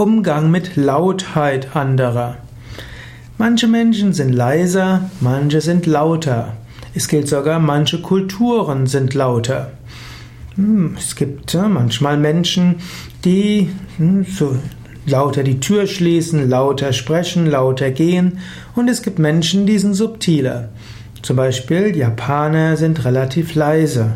Umgang mit Lautheit anderer. Manche Menschen sind leiser, manche sind lauter. Es gilt sogar, manche Kulturen sind lauter. Hm, es gibt manchmal Menschen, die hm, so lauter die Tür schließen, lauter sprechen, lauter gehen. Und es gibt Menschen, die sind subtiler. Zum Beispiel Japaner sind relativ leise.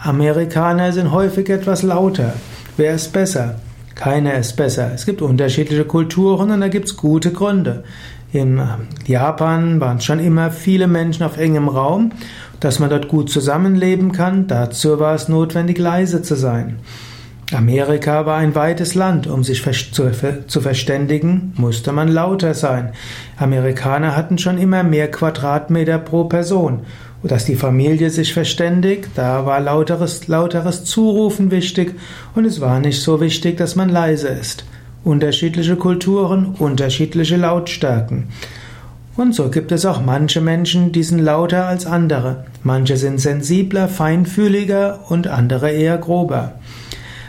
Amerikaner sind häufig etwas lauter. Wer ist besser? Keiner ist besser. Es gibt unterschiedliche Kulturen und da gibt es gute Gründe. In Japan waren schon immer viele Menschen auf engem Raum. Dass man dort gut zusammenleben kann, dazu war es notwendig, leise zu sein. Amerika war ein weites Land, um sich zu, verständigen, musste man lauter sein. Amerikaner hatten schon immer mehr Quadratmeter pro Person. Und dass die Familie sich verständigt, da war lauteres, lauteres Zurufen wichtig und es war nicht so wichtig, dass man leise ist. Unterschiedliche Kulturen, unterschiedliche Lautstärken. Und so gibt es auch manche Menschen, die sind lauter als andere. Manche sind sensibler, feinfühliger und andere eher grober.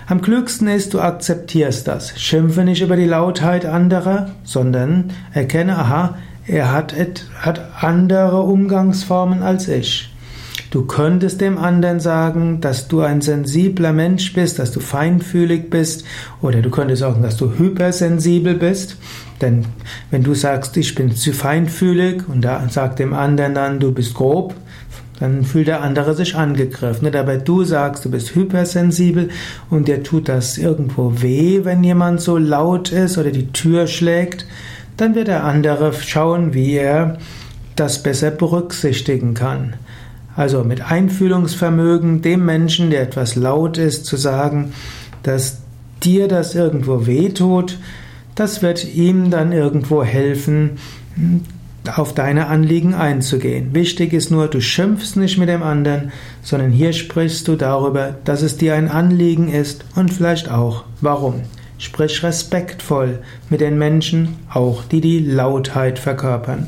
Am klügsten ist, du akzeptierst das. Schimpfe nicht über die Lautheit anderer, sondern erkenne, aha, er hat, hat andere Umgangsformen als ich. Du könntest dem anderen sagen, dass du ein sensibler Mensch bist, dass du feinfühlig bist, oder du könntest sagen, dass du hypersensibel bist. Denn wenn du sagst, ich bin zu feinfühlig und da sagt dem anderen dann, du bist grob, dann fühlt der andere sich angegriffen. Nicht? Aber du sagst, du bist hypersensibel und dir tut das irgendwo weh, wenn jemand so laut ist oder die Tür schlägt, dann wird der andere schauen, wie er das besser berücksichtigen kann. Also mit Einfühlungsvermögen dem Menschen, der etwas laut ist, zu sagen, dass dir das irgendwo weh tut, das wird ihm dann irgendwo helfen, auf deine Anliegen einzugehen. Wichtig ist nur, du schimpfst nicht mit dem anderen, sondern hier sprichst du darüber, dass es dir ein Anliegen ist und vielleicht auch warum. Sprich respektvoll mit den Menschen, auch die die Lautheit verkörpern.